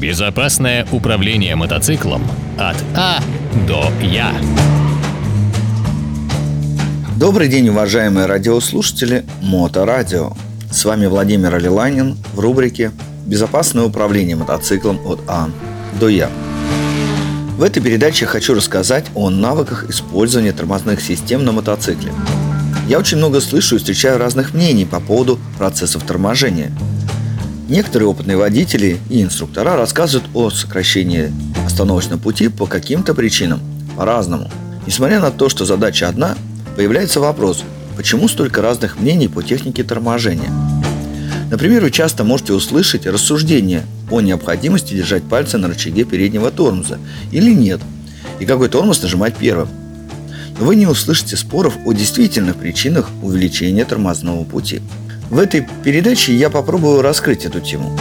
Безопасное управление мотоциклом от А до Я. Добрый день, уважаемые радиослушатели Моторадио. С вами Владимир Алиланин в рубрике «Безопасное управление мотоциклом от А до Я». В этой передаче хочу рассказать о навыках использования тормозных систем на мотоцикле. Я очень много слышу и встречаю разных мнений по поводу процессов торможения – Некоторые опытные водители и инструктора рассказывают о сокращении остановочного пути по каким-то причинам, по-разному. Несмотря на то, что задача одна, появляется вопрос, почему столько разных мнений по технике торможения. Например, вы часто можете услышать рассуждение о необходимости держать пальцы на рычаге переднего тормоза или нет, и какой тормоз нажимать первым. Но вы не услышите споров о действительных причинах увеличения тормозного пути. В этой передаче я попробую раскрыть эту тему.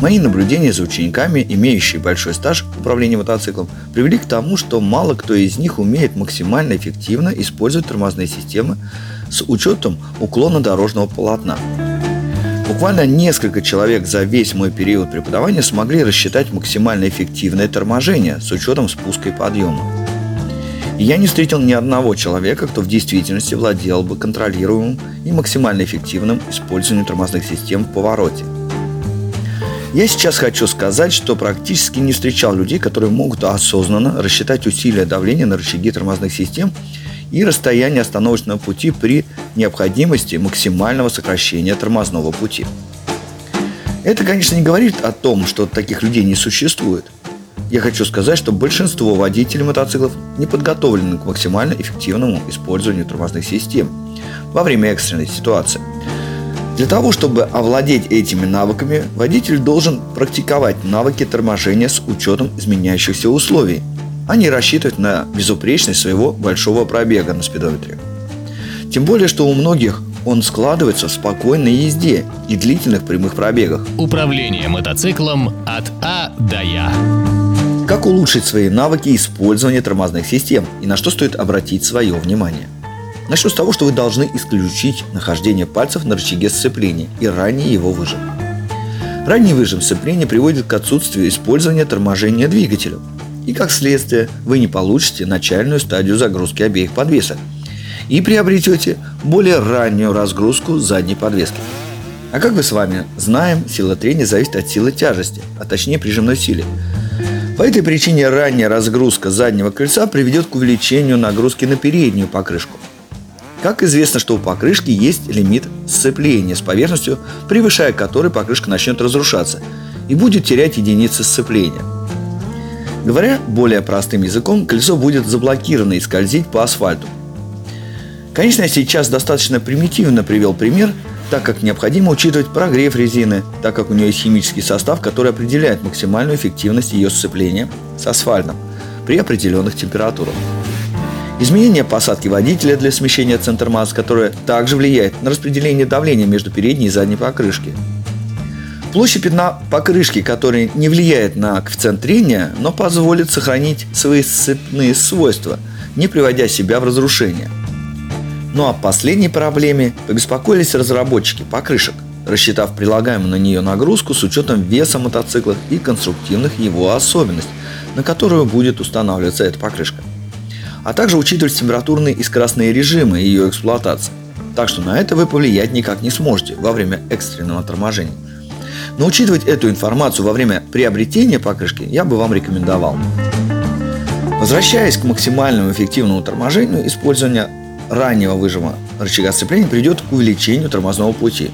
Мои наблюдения за учениками, имеющие большой стаж управления мотоциклом, привели к тому, что мало кто из них умеет максимально эффективно использовать тормозные системы с учетом уклона дорожного полотна. Буквально несколько человек за весь мой период преподавания смогли рассчитать максимально эффективное торможение с учетом спуска и подъема. Я не встретил ни одного человека, кто в действительности владел бы контролируемым и максимально эффективным использованием тормозных систем в повороте. Я сейчас хочу сказать, что практически не встречал людей, которые могут осознанно рассчитать усилия давления на рычаги тормозных систем и расстояние остановочного пути при необходимости максимального сокращения тормозного пути. Это, конечно, не говорит о том, что таких людей не существует – я хочу сказать, что большинство водителей мотоциклов не подготовлены к максимально эффективному использованию тормозных систем во время экстренной ситуации. Для того, чтобы овладеть этими навыками, водитель должен практиковать навыки торможения с учетом изменяющихся условий, а не рассчитывать на безупречность своего большого пробега на спидометре. Тем более, что у многих он складывается в спокойной езде и длительных прямых пробегах. Управление мотоциклом от А до Я. Как улучшить свои навыки использования тормозных систем и на что стоит обратить свое внимание? Начну с того, что вы должны исключить нахождение пальцев на рычаге сцепления и ранее его выжим. Ранний выжим сцепления приводит к отсутствию использования торможения двигателя. И как следствие вы не получите начальную стадию загрузки обеих подвесок и приобретете более раннюю разгрузку задней подвески. А как мы с вами знаем, сила трения зависит от силы тяжести, а точнее прижимной силе. По этой причине ранняя разгрузка заднего крыльца приведет к увеличению нагрузки на переднюю покрышку. Как известно, что у покрышки есть лимит сцепления с поверхностью, превышая который покрышка начнет разрушаться и будет терять единицы сцепления. Говоря более простым языком, колесо будет заблокировано и скользить по асфальту. Конечно, я сейчас достаточно примитивно привел пример – так как необходимо учитывать прогрев резины, так как у нее есть химический состав, который определяет максимальную эффективность ее сцепления с асфальтом при определенных температурах. Изменение посадки водителя для смещения центра масс, которое также влияет на распределение давления между передней и задней покрышки. Площадь пятна покрышки, который не влияет на коэффициент трения, но позволит сохранить свои сцепные свойства, не приводя себя в разрушение – ну а последней проблеме побеспокоились разработчики покрышек, рассчитав прилагаемую на нее нагрузку с учетом веса мотоцикла и конструктивных его особенностей, на которую будет устанавливаться эта покрышка. А также учитывать температурные и скоростные режимы ее эксплуатации. Так что на это вы повлиять никак не сможете во время экстренного торможения. Но учитывать эту информацию во время приобретения покрышки я бы вам рекомендовал. Возвращаясь к максимальному эффективному торможению, использования раннего выжима рычага сцепления приведет к увеличению тормозного пути.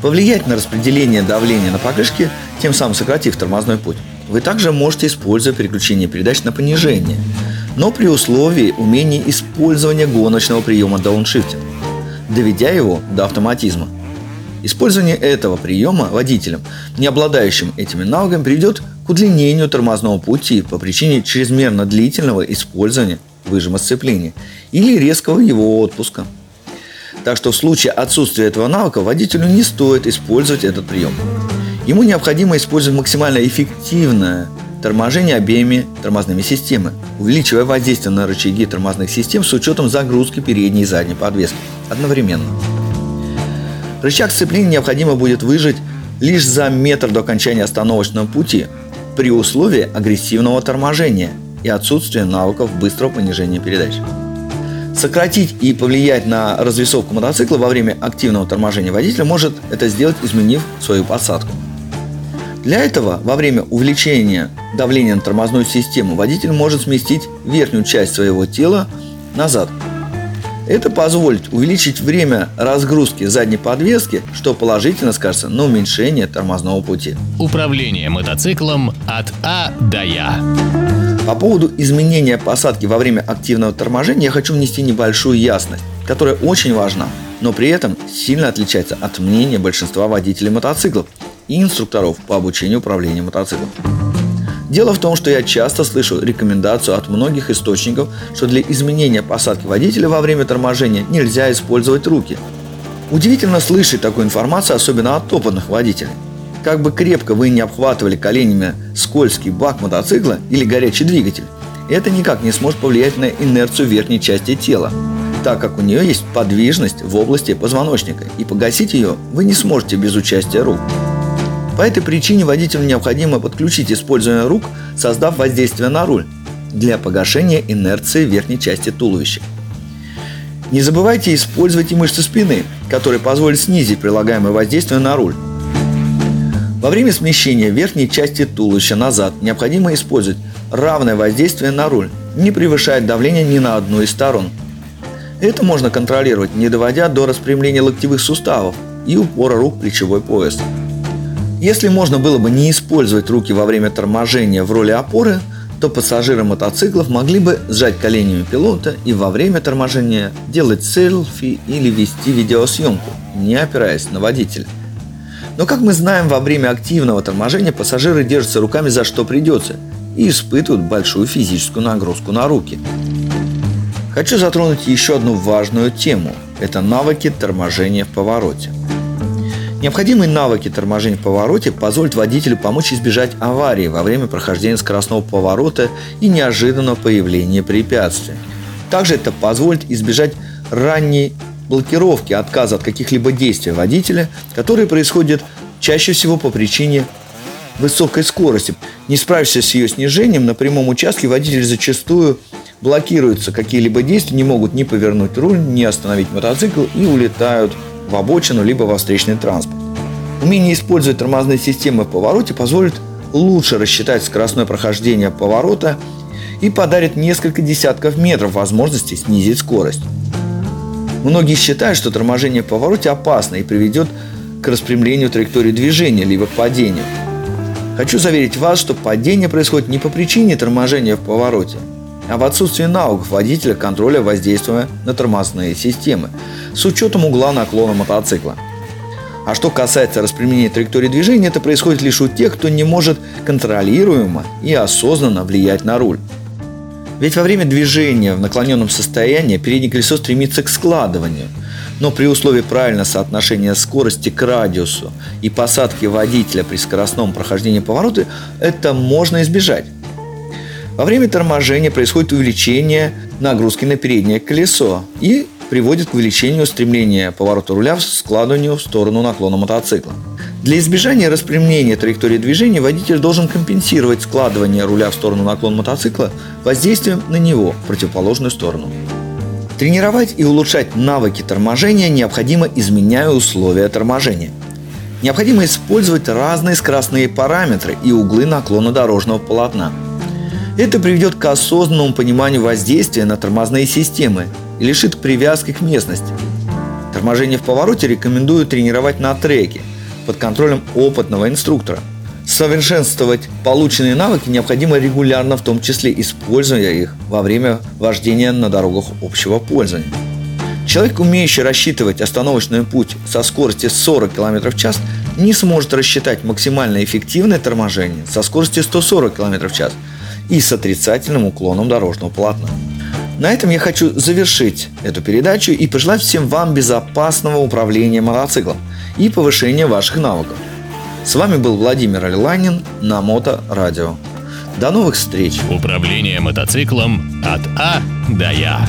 Повлиять на распределение давления на покрышке, тем самым сократив тормозной путь, вы также можете использовать переключение передач на понижение, но при условии умения использования гоночного приема дауншифтинг, доведя его до автоматизма. Использование этого приема водителем, не обладающим этими навыками, приведет к удлинению тормозного пути по причине чрезмерно длительного использования выжима сцепления или резкого его отпуска. Так что в случае отсутствия этого навыка водителю не стоит использовать этот прием. Ему необходимо использовать максимально эффективное торможение обеими тормозными системами, увеличивая воздействие на рычаги тормозных систем с учетом загрузки передней и задней подвески одновременно. Рычаг сцепления необходимо будет выжать лишь за метр до окончания остановочного пути при условии агрессивного торможения и отсутствия навыков быстрого понижения передач. Сократить и повлиять на развесовку мотоцикла во время активного торможения водителя может это сделать, изменив свою посадку. Для этого во время увеличения давления на тормозную систему водитель может сместить верхнюю часть своего тела назад. Это позволит увеличить время разгрузки задней подвески, что положительно скажется на уменьшение тормозного пути. Управление мотоциклом от А до Я. По поводу изменения посадки во время активного торможения я хочу внести небольшую ясность, которая очень важна, но при этом сильно отличается от мнения большинства водителей мотоциклов и инструкторов по обучению управлению мотоциклом. Дело в том, что я часто слышу рекомендацию от многих источников, что для изменения посадки водителя во время торможения нельзя использовать руки. Удивительно слышать такую информацию, особенно от опытных водителей. Как бы крепко вы не обхватывали коленями скользкий бак мотоцикла или горячий двигатель, это никак не сможет повлиять на инерцию верхней части тела, так как у нее есть подвижность в области позвоночника, и погасить ее вы не сможете без участия рук. По этой причине водителю необходимо подключить использование рук, создав воздействие на руль для погашения инерции верхней части туловища. Не забывайте использовать и мышцы спины, которые позволят снизить прилагаемое воздействие на руль. Во время смещения верхней части туловища назад необходимо использовать равное воздействие на руль, не превышая давление ни на одну из сторон. Это можно контролировать, не доводя до распрямления локтевых суставов и упора рук плечевой пояс. Если можно было бы не использовать руки во время торможения в роли опоры, то пассажиры мотоциклов могли бы сжать коленями пилота и во время торможения делать селфи или вести видеосъемку, не опираясь на водителя. Но, как мы знаем, во время активного торможения пассажиры держатся руками за что придется и испытывают большую физическую нагрузку на руки. Хочу затронуть еще одну важную тему – это навыки торможения в повороте. Необходимые навыки торможения в повороте позволят водителю помочь избежать аварии во время прохождения скоростного поворота и неожиданного появления препятствия. Также это позволит избежать ранней блокировки, отказа от каких-либо действий водителя, которые происходят чаще всего по причине высокой скорости. Не справившись с ее снижением, на прямом участке водитель зачастую блокируются какие-либо действия, не могут ни повернуть руль, ни остановить мотоцикл и улетают в обочину либо во встречный транспорт. Умение использовать тормозные системы в повороте позволит лучше рассчитать скоростное прохождение поворота и подарит несколько десятков метров возможности снизить скорость. Многие считают, что торможение в повороте опасно и приведет к распрямлению траектории движения либо к падению. Хочу заверить вас, что падение происходит не по причине торможения в повороте, а в отсутствии навыков водителя контроля воздействия на тормозные системы с учетом угла наклона мотоцикла. А что касается распрямления траектории движения, это происходит лишь у тех, кто не может контролируемо и осознанно влиять на руль. Ведь во время движения в наклоненном состоянии переднее колесо стремится к складыванию, но при условии правильного соотношения скорости к радиусу и посадки водителя при скоростном прохождении поворота это можно избежать. Во время торможения происходит увеличение нагрузки на переднее колесо и приводит к увеличению стремления поворота руля в складыванию в сторону наклона мотоцикла. Для избежания распрямления траектории движения водитель должен компенсировать складывание руля в сторону наклона мотоцикла воздействием на него в противоположную сторону. Тренировать и улучшать навыки торможения необходимо, изменяя условия торможения. Необходимо использовать разные скоростные параметры и углы наклона дорожного полотна – это приведет к осознанному пониманию воздействия на тормозные системы и лишит привязки к местности. Торможение в повороте рекомендую тренировать на треке под контролем опытного инструктора. Совершенствовать полученные навыки необходимо регулярно, в том числе используя их во время вождения на дорогах общего пользования. Человек, умеющий рассчитывать остановочный путь со скоростью 40 км в час, не сможет рассчитать максимально эффективное торможение со скоростью 140 км в час – и с отрицательным уклоном дорожного полотна. На этом я хочу завершить эту передачу и пожелать всем вам безопасного управления мотоциклом и повышения ваших навыков. С вами был Владимир Алиланин на Мото Радио. До новых встреч! Управление мотоциклом от А до Я.